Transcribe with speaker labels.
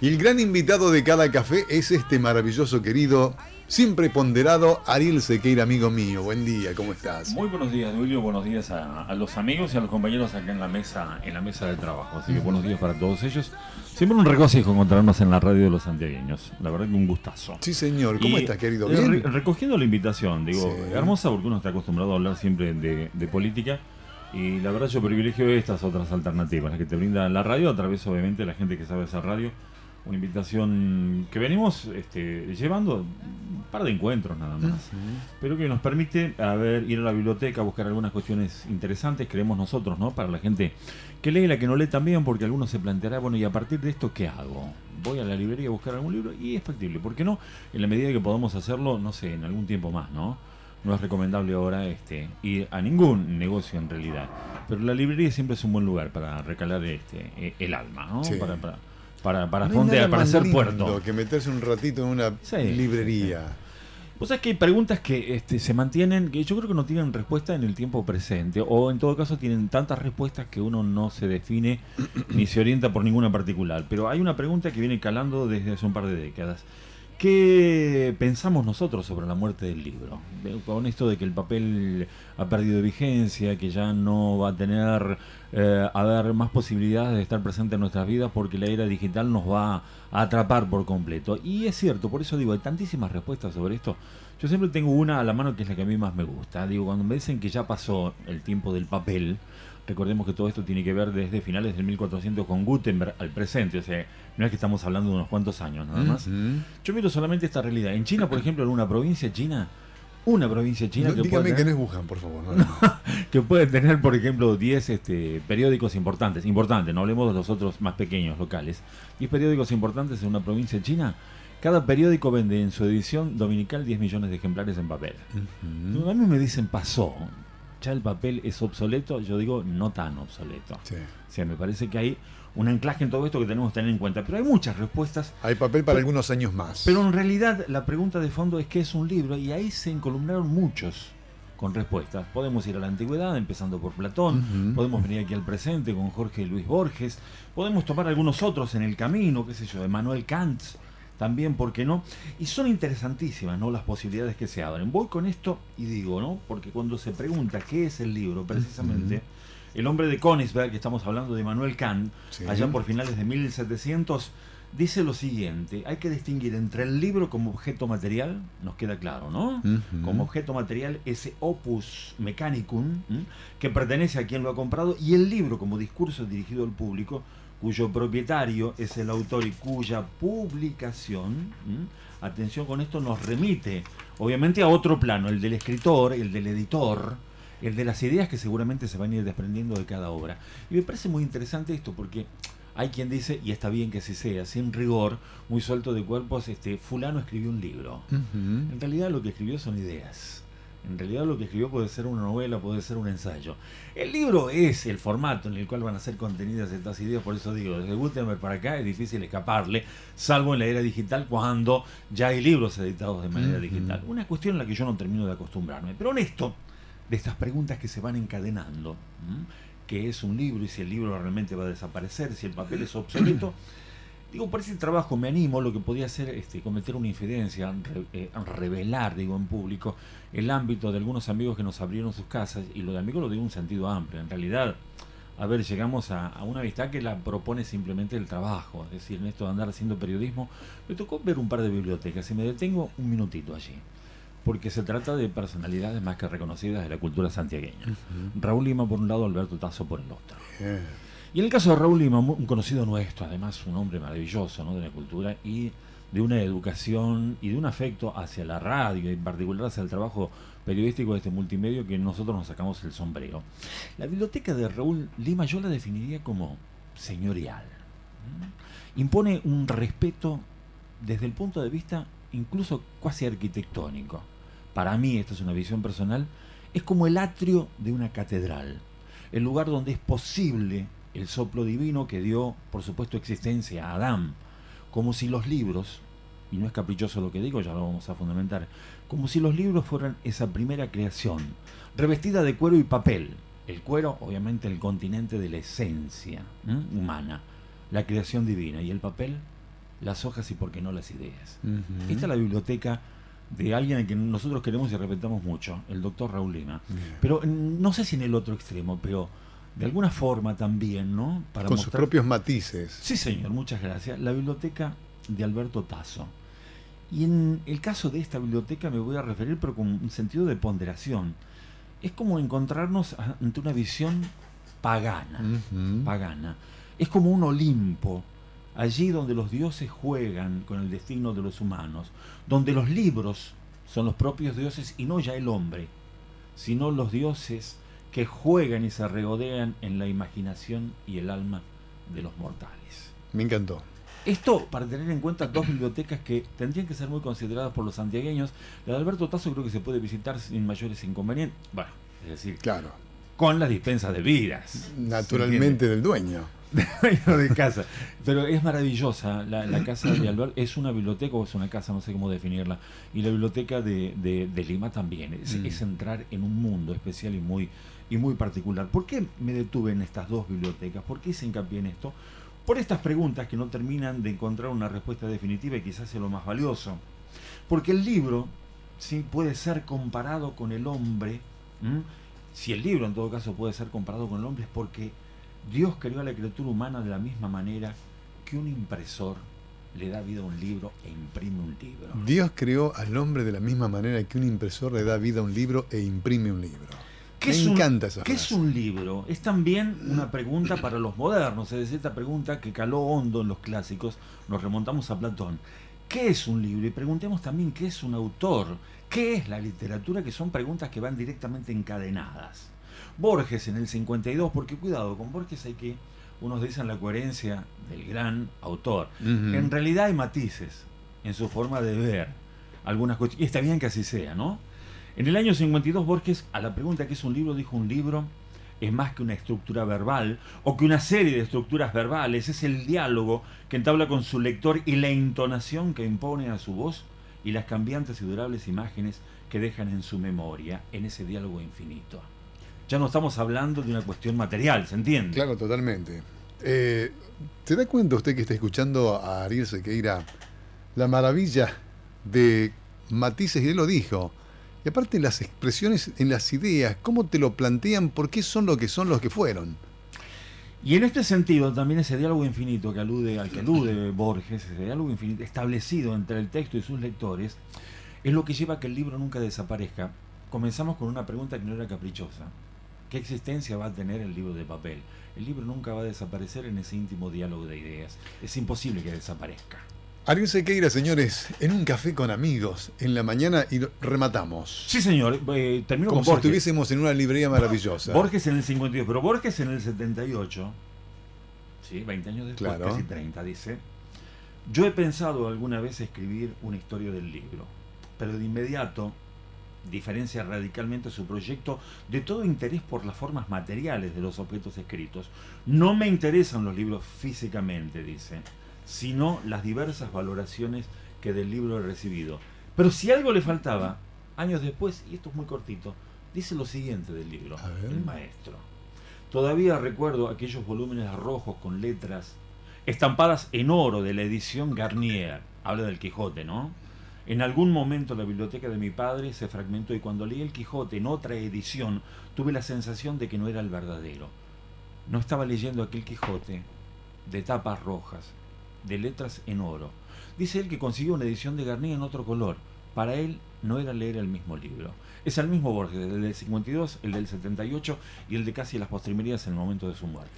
Speaker 1: Y el gran invitado de cada café es este maravilloso querido, siempre ponderado Ariel Sequeira, amigo mío. Buen día, ¿cómo estás?
Speaker 2: Muy buenos días, Julio. Buenos días a, los amigos y a los compañeros acá en la mesa, en la mesa de trabajo. Así que buenos días para todos ellos. Siempre un regocijo encontrarnos en la radio de los santiagueños. La verdad que un gustazo.
Speaker 1: Sí, señor. ¿Cómo estás, querido? ¿Bien?
Speaker 2: recogiendo la invitación, digo, hermosa porque uno está acostumbrado a hablar siempre de, de política. Y la verdad yo privilegio estas otras alternativas, las que te brinda la radio, a través obviamente de la gente que sabe hacer radio una invitación que venimos este, llevando un par de encuentros nada más, pero que nos permite a ver, ir a la biblioteca, buscar algunas cuestiones interesantes, creemos nosotros, ¿no? Para la gente que lee y la que no lee también, porque algunos se planteará, bueno, ¿y a partir de esto qué hago? Voy a la librería a buscar algún libro y es factible, ¿por qué no? En la medida que podamos hacerlo, no sé, en algún tiempo más, ¿no? No es recomendable ahora este, ir a ningún negocio en realidad, pero la librería siempre es un buen lugar para recalar este, e, el alma, ¿no? para para, para para hacer puerto.
Speaker 1: que meterse un ratito en una librería.
Speaker 2: Vos sabés que hay preguntas que este, se mantienen, que yo creo que no tienen respuesta en el tiempo presente, o en todo caso tienen tantas respuestas que uno no se define ni se orienta por ninguna particular. Pero hay una pregunta que viene calando desde hace un par de décadas. ¿Qué pensamos nosotros sobre la muerte del libro? Con esto de que el papel ha perdido vigencia, que ya no va a tener eh, a ver más posibilidades de estar presente en nuestras vidas porque la era digital nos va a atrapar por completo. Y es cierto, por eso digo, hay tantísimas respuestas sobre esto. Yo siempre tengo una a la mano que es la que a mí más me gusta. Digo, cuando me dicen que ya pasó el tiempo del papel, Recordemos que todo esto tiene que ver desde finales del 1400 con Gutenberg al presente, o sea, no es que estamos hablando de unos cuantos años nada más. Yo miro solamente esta realidad. En China, por ejemplo, en una provincia china, una provincia china
Speaker 1: que
Speaker 2: dígame
Speaker 1: puede que no es Wuhan, por favor.
Speaker 2: que puede tener, por ejemplo, 10 este, periódicos importantes, importantes, no hablemos de los otros más pequeños locales, 10 periódicos importantes en una provincia china. Cada periódico vende en su edición dominical 10 millones de ejemplares en papel. A mí me dicen pasó, ya el papel es obsoleto, yo digo no tan obsoleto. O sea, me parece que hay un anclaje en todo esto que tenemos que tener en cuenta. Pero hay muchas respuestas.
Speaker 1: Hay papel para algunos años más.
Speaker 2: Pero en realidad la pregunta de fondo es qué es un libro y ahí se encolumnaron muchos con respuestas. Podemos ir a la antigüedad, empezando por Platón, podemos venir aquí al presente con Jorge Luis Borges, podemos tomar algunos otros en el camino, qué sé yo, de Manuel Kant, también, ¿por qué no? Y son interesantísimas, ¿no? Las posibilidades que se abren. Voy con esto y digo, ¿no? Porque cuando se pregunta qué es el libro, precisamente, el hombre de Königsberg, que estamos hablando de Manuel Kant, allá por finales de 1700, dice lo siguiente, hay que distinguir entre el libro como objeto material, nos queda claro, ¿no? Como objeto material, ese opus mechanicum, que pertenece a quien lo ha comprado, y el libro como discurso dirigido al público, cuyo propietario es el autor y cuya publicación, atención con esto, nos remite obviamente a otro plano, el del escritor, el del editor, el de las ideas que seguramente se van a ir desprendiendo de cada obra. Y me parece muy interesante esto porque hay quien dice, y está bien que así sea, sin rigor, muy suelto de cuerpos, este, fulano escribió un libro. En realidad lo que escribió son ideas. En realidad lo que escribió puede ser una novela, puede ser un ensayo. El libro es el formato en el cual van a ser contenidas estas ideas, por eso digo, desde Gutenberg para acá es difícil escaparle, salvo en la era digital cuando ya hay libros editados de manera digital. Una cuestión en la que yo no termino de acostumbrarme. Pero honesto, de estas preguntas que se van encadenando, que es un libro y si el libro realmente va a desaparecer, si el papel es obsoleto, Digo, por ese trabajo me animo, lo que podía hacer este, cometer una infidencia, eh, revelar, digo, en público, el ámbito de algunos amigos que nos abrieron sus casas, y lo de amigos lo digo en un sentido amplio. En realidad, a ver, llegamos a, una amistad que la propone simplemente el trabajo, es decir, en esto de andar haciendo periodismo, me tocó ver un par de bibliotecas y me detengo un minutito allí, porque se trata de personalidades más que reconocidas de la cultura santiagueña. Raúl Lima por un lado, Alberto Tazo por el otro. Y en el caso de Raúl Lima, un conocido nuestro, además un hombre maravilloso ¿no? de la cultura y de una educación y de un afecto hacia la radio, en particular hacia el trabajo periodístico de este multimedio que nosotros nos sacamos el sombrero. La biblioteca de Raúl Lima yo la definiría como señorial. Impone un respeto desde el punto de vista incluso cuasi arquitectónico. Para mí, esta es una visión personal, es como el atrio de una catedral, el lugar donde es posible el soplo divino que dio, por supuesto, existencia a Adán, como si los libros, y no es caprichoso lo que digo, ya lo vamos a fundamentar, como si los libros fueran esa primera creación, revestida de cuero y papel. El cuero, obviamente, el continente de la esencia humana, la creación divina, y el papel, las hojas y por qué no las ideas. Esta es la biblioteca de alguien a quien nosotros queremos y respetamos mucho, el doctor Raúl Lima. Pero mm, no sé si en el otro extremo, pero de alguna forma también, ¿no?
Speaker 1: Para Con sus propios matices.
Speaker 2: Sí, señor, muchas gracias. La biblioteca de Alberto Tasso. Y en el caso de esta biblioteca me voy a referir, pero con un sentido de ponderación. Es como encontrarnos ante una visión pagana, pagana. Es como un Olimpo, allí donde los dioses juegan con el destino de los humanos, donde los libros son los propios dioses y no ya el hombre, sino los dioses que juegan y se regodean en la imaginación y el alma de los mortales.
Speaker 1: Me encantó.
Speaker 2: Esto para tener en cuenta dos bibliotecas que tendrían que ser muy consideradas por los santiagueños. La de Alberto Tazo creo que se puede visitar sin mayores inconvenientes. Bueno, es decir,
Speaker 1: claro.
Speaker 2: con las dispensas de vidas.
Speaker 1: Naturalmente del dueño.
Speaker 2: de casa. Pero es maravillosa. La, casa de Alberto es una biblioteca o es una casa, no sé cómo definirla. Y la biblioteca de, de, Lima también. Es, mm. es, entrar en un mundo especial y muy, y muy particular. ¿Por qué me detuve en estas dos bibliotecas? ¿Por qué hice hincapié en esto? por estas preguntas que no terminan de encontrar una respuesta definitiva y quizás sea lo más valioso. Porque el libro ¿sí? puede ser comparado con el hombre, si el libro en todo caso puede ser comparado con el hombre es porque Dios creó a la criatura humana de la misma manera que un impresor le da vida a un libro e imprime un libro.
Speaker 1: Dios creó al hombre de la misma manera que un impresor le da vida a un libro e imprime un libro.
Speaker 2: ¿Qué Me encanta ¿Qué es un libro? Es también una pregunta para los modernos, es decir, esta pregunta que caló hondo en los clásicos, nos remontamos a Platón. ¿Qué es un libro? Y preguntemos también qué es un autor, qué es la literatura, que son preguntas que van directamente encadenadas. Borges en el 52, porque cuidado, con Borges hay que, unos dicen la coherencia del gran autor. En realidad hay matices en su forma de ver algunas cuestiones, y está bien que así sea, ¿no? En el año 52 Borges, a la pregunta que es un libro, dijo un libro es más que una estructura verbal o que una serie de estructuras verbales, es el diálogo que entabla con su lector y la entonación que impone a su voz y las cambiantes y durables imágenes que dejan en su memoria, en ese diálogo infinito. Ya no estamos hablando de una cuestión material, ¿se entiende?
Speaker 1: Claro, totalmente. Eh, ¿Se da cuenta usted que está escuchando a Ariel Sequeira la maravilla de matices, y él lo dijo, y aparte las expresiones en las ideas, cómo te lo plantean, por qué son lo que son los que fueron.
Speaker 2: Y en este sentido, también ese diálogo infinito que alude al que alude Borges, ese diálogo infinito establecido entre el texto y sus lectores, es lo que lleva a que el libro nunca desaparezca. Comenzamos con una pregunta que no era caprichosa. ¿Qué existencia va a tener el libro de papel? El libro nunca va a desaparecer en ese íntimo diálogo de ideas. Es imposible que desaparezca.
Speaker 1: Ariel Sequeira, señores, en un café con amigos en la mañana y rematamos.
Speaker 2: Sí, señor. Eh, termino
Speaker 1: Como si estuviésemos en una librería maravillosa.
Speaker 2: Borges en el 52, pero Borges en el 78, sí, 20 años después, casi 30, dice. Yo he pensado alguna vez escribir una historia del libro, pero de inmediato diferencia radicalmente su proyecto de todo interés por las formas materiales de los objetos escritos. No me interesan los libros físicamente, dice sino las diversas valoraciones que del libro he recibido. Pero si algo le faltaba, años después, y esto es muy cortito, dice lo siguiente del libro, el maestro. Todavía recuerdo aquellos volúmenes rojos con letras estampadas en oro de la edición Garnier, habla del Quijote, ¿no? En algún momento la biblioteca de mi padre se fragmentó y cuando leí el Quijote en otra edición tuve la sensación de que no era el verdadero. No estaba leyendo aquel Quijote de tapas rojas, de letras en oro. Dice él que consiguió una edición de Garnier en otro color. Para él no era leer el mismo libro. Es el mismo Borges, el del 52, el del 78 y el de casi las postrimerías en el momento de su muerte.